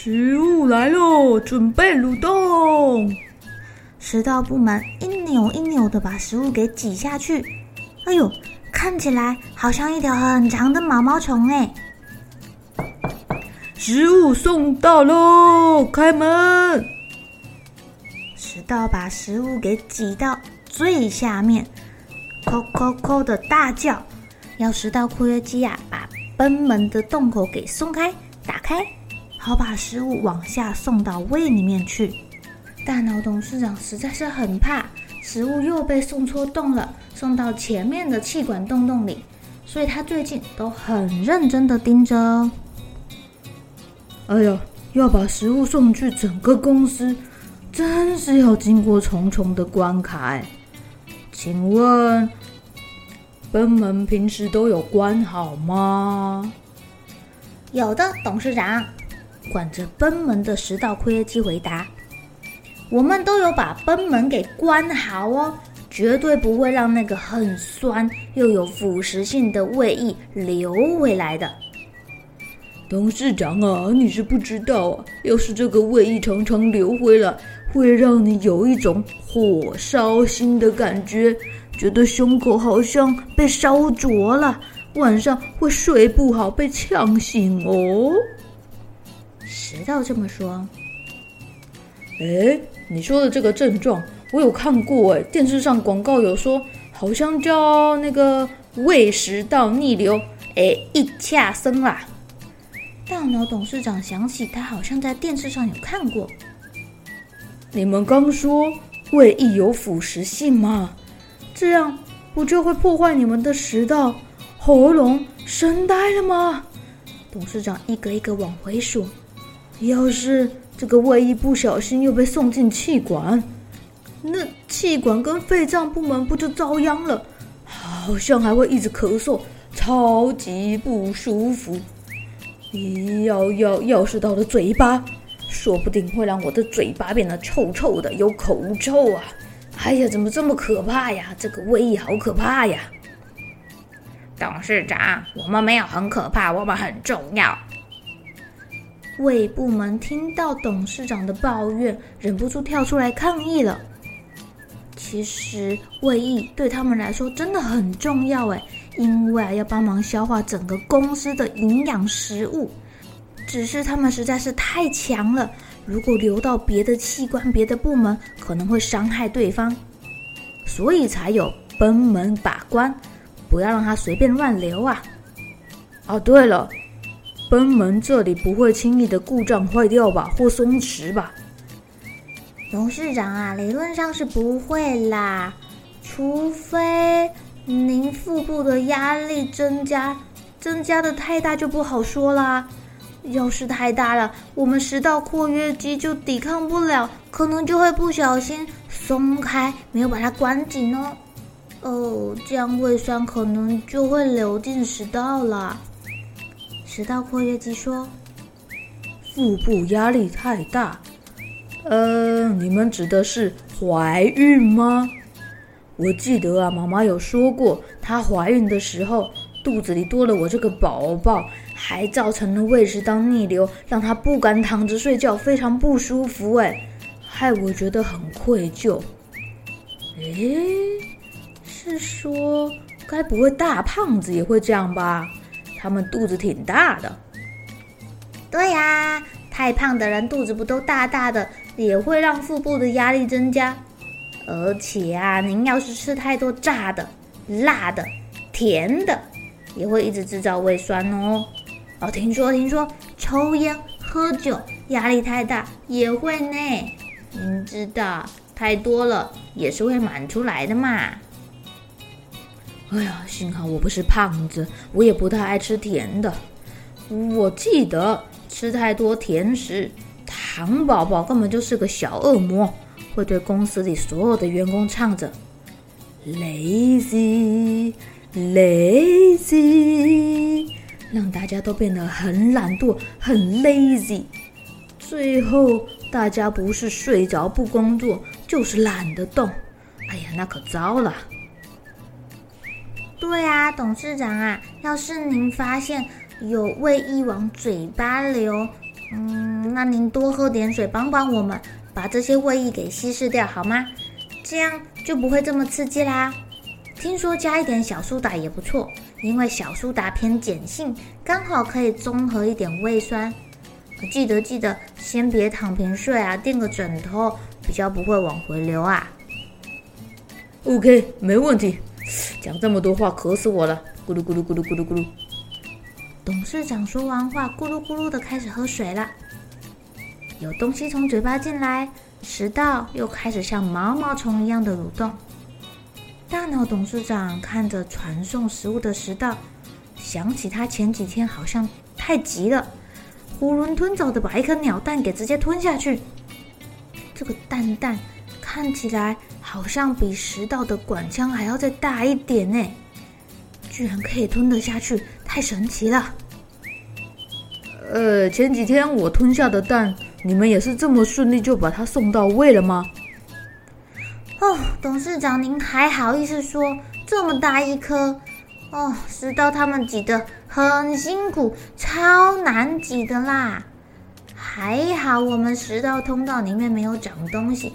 食物来喽，准备蠕动。食道部门一扭一扭的把食物给挤下去。哎呦，看起来好像一条很长的毛毛虫哎！食物送到喽，开门。食道把食物给挤到最下面，扣扣扣的大叫，要食道括约肌呀，把贲门的洞口给松开，打开。好，把食物往下送到胃里面去。大脑董事长实在是很怕食物又被送错洞了，送到前面的气管洞洞里，所以他最近都很认真的盯着哦。哎呀，要把食物送去整个公司，真是要经过重重的关卡哎。请问，賁门平时都有关好吗？有的，董事长。管着賁门的食道括约肌回答：“我们都有把賁门给关好哦，绝对不会让那个很酸又有腐蚀性的胃液流回来的。”董事长啊，你是不知道啊，要是这个胃液常常流回来，会让你有一种火烧心的感觉，觉得胸口好像被烧灼了，晚上会睡不好，被呛醒哦。食道这么说，哎，你说的这个症状我有看过哎，电视上广告有说，好像叫那个胃食道逆流，哎，一恰生啦。大脑董事长想起他好像在电视上有看过。你们刚说胃液有腐蚀性吗？这样不就会破坏你们的食道、喉咙、声带了吗？董事长一个一个往回数。要是这个胃液不小心又被送进气管，那气管跟肺脏部门不就遭殃了？好像还会一直咳嗽，超级不舒服。咦，要要要是到了嘴巴，说不定会让我的嘴巴变得臭臭的，有口臭啊！哎呀，怎么这么可怕呀？这个胃液好可怕呀！董事长，我们没有很可怕，我们很重要。胃部门听到董事长的抱怨，忍不住跳出来抗议了。其实胃液对他们来说真的很重要哎，因为要帮忙消化整个公司的营养食物。只是他们实在是太强了，如果流到别的器官、别的部门，可能会伤害对方，所以才有賁门把关，不要让它随便乱流啊。哦，对了。贲门这里不会轻易的故障坏掉吧，或松弛吧？董事长啊，理论上是不会啦，除非您腹部的压力增加，增加的太大就不好说啦。要是太大了，我们食道括约肌就抵抗不了，可能就会不小心松开，没有把它关紧哦。哦，这样胃酸可能就会流进食道了。直到括约肌说：“腹部压力太大，呃，你们指的是怀孕吗？我记得啊，妈妈有说过，她怀孕的时候肚子里多了我这个宝宝，还造成了胃食道逆流，让她不敢躺着睡觉，非常不舒服，哎，害我觉得很愧疚。诶，是说该不会大胖子也会这样吧？”他们肚子挺大的，对呀，太胖的人肚子不都大大的，也会让腹部的压力增加。而且啊，您要是吃太多炸的、辣的、甜的，也会一直制造胃酸哦。哦，听说听说，抽烟喝酒压力太大也会呢。您知道，太多了也是会满出来的嘛。哎呀，幸好我不是胖子，我也不太爱吃甜的。我记得吃太多甜食，糖宝宝根本就是个小恶魔，会对公司里所有的员工唱着 “lazy lazy”，让大家都变得很懒惰、很 lazy。最后，大家不是睡着不工作，就是懒得动。哎呀，那可糟了。对啊，董事长啊，要是您发现有胃液往嘴巴流，嗯，那您多喝点水，帮帮我们把这些胃液给稀释掉好吗？这样就不会这么刺激啦。听说加一点小苏打也不错，因为小苏打偏碱性，刚好可以中和一点胃酸。记得记得，先别躺平睡啊，垫个枕头，比较不会往回流啊。OK，没问题。讲这么多话，渴死我了！咕噜咕噜咕噜咕噜咕噜。董事长说完话，咕噜咕噜的开始喝水了。有东西从嘴巴进来，食道又开始像毛毛虫一样的蠕动。大脑董事长看着传送食物的食道，想起他前几天好像太急了，囫囵吞枣的把一颗鸟蛋给直接吞下去。这个蛋蛋看起来。好像比食道的管腔还要再大一点呢，居然可以吞得下去，太神奇了！呃，前几天我吞下的蛋，你们也是这么顺利就把它送到位了吗？哦，董事长您还好意思说这么大一颗？哦，食道他们挤得很辛苦，超难挤的啦。还好我们食道通道里面没有长东西。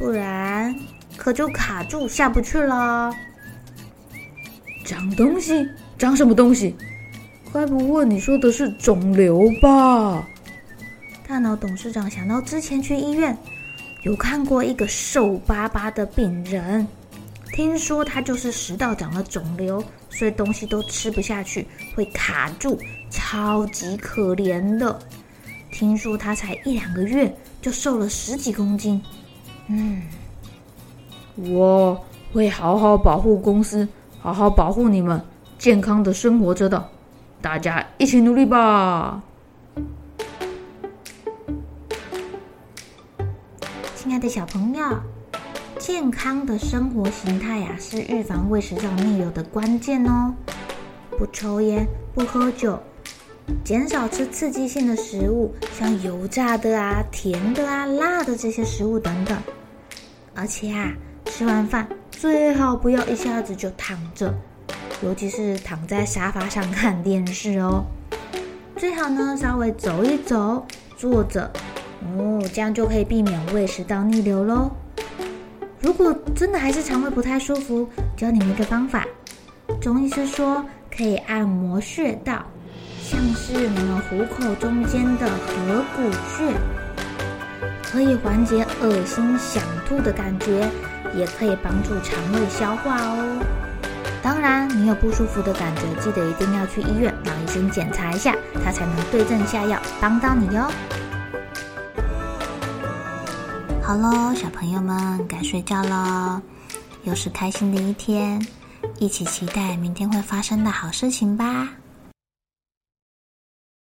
不然可就卡住下不去了。长东西？长什么东西？该不会你说的是肿瘤吧？大脑董事长想到之前去医院有看过一个瘦巴巴的病人，听说他就是食道长了肿瘤，所以东西都吃不下去，会卡住，超级可怜的。听说他才一两个月就瘦了十几公斤。嗯，我会好好保护公司，好好保护你们，健康的生活着的，大家一起努力吧！亲爱的小朋友，健康的生活形态呀，是预防胃食道逆流的关键哦。不抽烟，不喝酒。减少吃刺激性的食物，像油炸的啊、甜的啊、辣的这些食物等等。而且啊，吃完饭最好不要一下子就躺着，尤其是躺在沙发上看电视哦。最好呢，稍微走一走，坐着哦，这样就可以避免胃食道逆流喽。如果真的还是肠胃不太舒服，教你们一个方法，中医师说可以按摩穴道。像是你们虎口中间的合谷穴，可以缓解恶心想吐的感觉，也可以帮助肠胃消化哦。当然，你有不舒服的感觉，记得一定要去医院让医生检查一下，他才能对症下药，帮到你哟。好喽，小朋友们该睡觉了，又是开心的一天，一起期待明天会发生的好事情吧。